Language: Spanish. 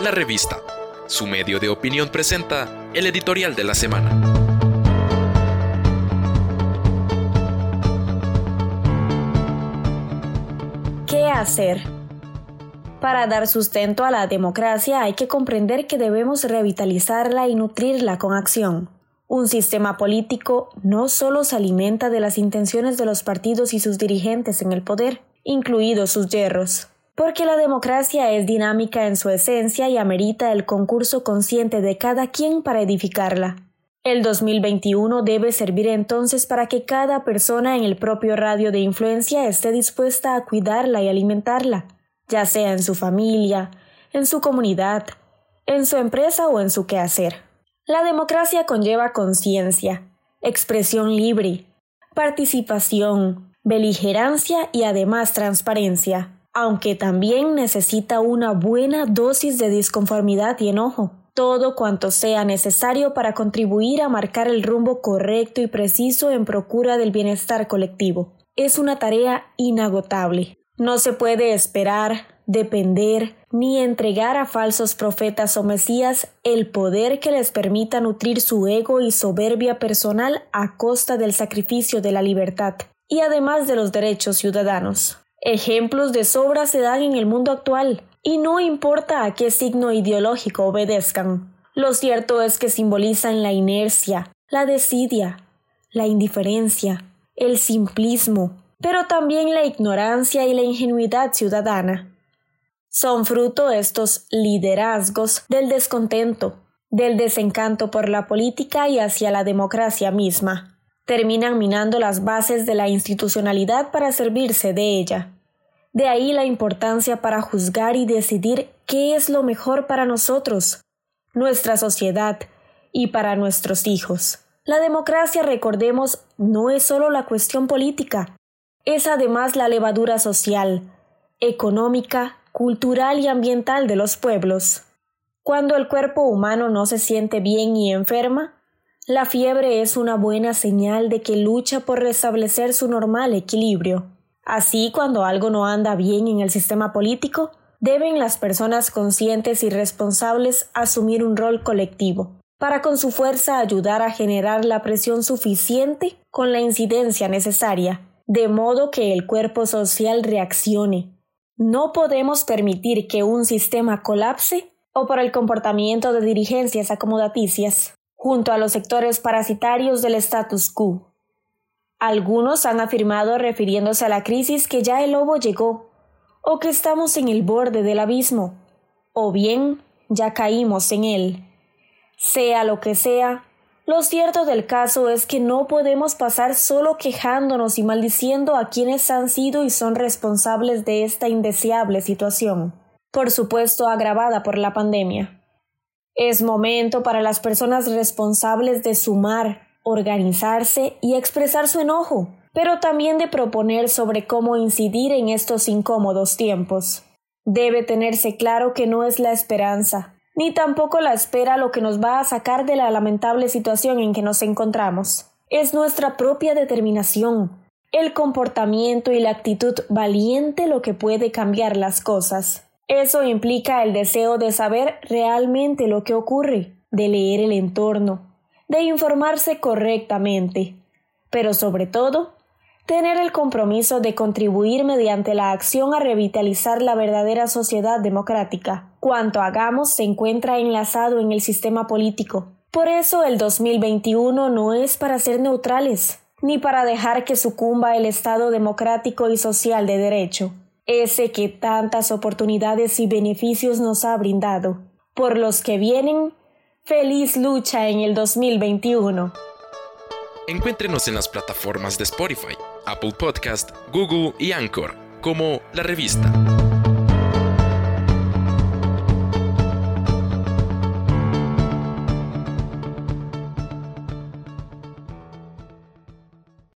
La Revista, su medio de opinión presenta el editorial de la semana. ¿Qué hacer? Para dar sustento a la democracia hay que comprender que debemos revitalizarla y nutrirla con acción. Un sistema político no solo se alimenta de las intenciones de los partidos y sus dirigentes en el poder, incluidos sus yerros, porque la democracia es dinámica en su esencia y amerita el concurso consciente de cada quien para edificarla. El 2021 debe servir entonces para que cada persona en el propio radio de influencia esté dispuesta a cuidarla y alimentarla, ya sea en su familia, en su comunidad, en su empresa o en su quehacer. La democracia conlleva conciencia, expresión libre, participación, beligerancia y además transparencia aunque también necesita una buena dosis de disconformidad y enojo, todo cuanto sea necesario para contribuir a marcar el rumbo correcto y preciso en procura del bienestar colectivo. Es una tarea inagotable. No se puede esperar, depender, ni entregar a falsos profetas o mesías el poder que les permita nutrir su ego y soberbia personal a costa del sacrificio de la libertad y además de los derechos ciudadanos. Ejemplos de sobra se dan en el mundo actual, y no importa a qué signo ideológico obedezcan. Lo cierto es que simbolizan la inercia, la desidia, la indiferencia, el simplismo, pero también la ignorancia y la ingenuidad ciudadana. Son fruto estos liderazgos del descontento, del desencanto por la política y hacia la democracia misma terminan minando las bases de la institucionalidad para servirse de ella. De ahí la importancia para juzgar y decidir qué es lo mejor para nosotros, nuestra sociedad y para nuestros hijos. La democracia, recordemos, no es solo la cuestión política, es además la levadura social, económica, cultural y ambiental de los pueblos. Cuando el cuerpo humano no se siente bien y enferma, la fiebre es una buena señal de que lucha por restablecer su normal equilibrio. Así, cuando algo no anda bien en el sistema político, deben las personas conscientes y responsables asumir un rol colectivo, para con su fuerza ayudar a generar la presión suficiente con la incidencia necesaria, de modo que el cuerpo social reaccione. No podemos permitir que un sistema colapse o por el comportamiento de dirigencias acomodaticias junto a los sectores parasitarios del status quo. Algunos han afirmado refiriéndose a la crisis que ya el lobo llegó, o que estamos en el borde del abismo, o bien ya caímos en él. Sea lo que sea, lo cierto del caso es que no podemos pasar solo quejándonos y maldiciendo a quienes han sido y son responsables de esta indeseable situación, por supuesto agravada por la pandemia. Es momento para las personas responsables de sumar, organizarse y expresar su enojo, pero también de proponer sobre cómo incidir en estos incómodos tiempos. Debe tenerse claro que no es la esperanza, ni tampoco la espera lo que nos va a sacar de la lamentable situación en que nos encontramos. Es nuestra propia determinación, el comportamiento y la actitud valiente lo que puede cambiar las cosas. Eso implica el deseo de saber realmente lo que ocurre, de leer el entorno, de informarse correctamente, pero sobre todo, tener el compromiso de contribuir mediante la acción a revitalizar la verdadera sociedad democrática. Cuanto hagamos se encuentra enlazado en el sistema político. Por eso el 2021 no es para ser neutrales, ni para dejar que sucumba el Estado democrático y social de derecho ese que tantas oportunidades y beneficios nos ha brindado. Por los que vienen, feliz lucha en el 2021. Encuéntrenos en las plataformas de Spotify, Apple Podcast, Google y Anchor como La Revista.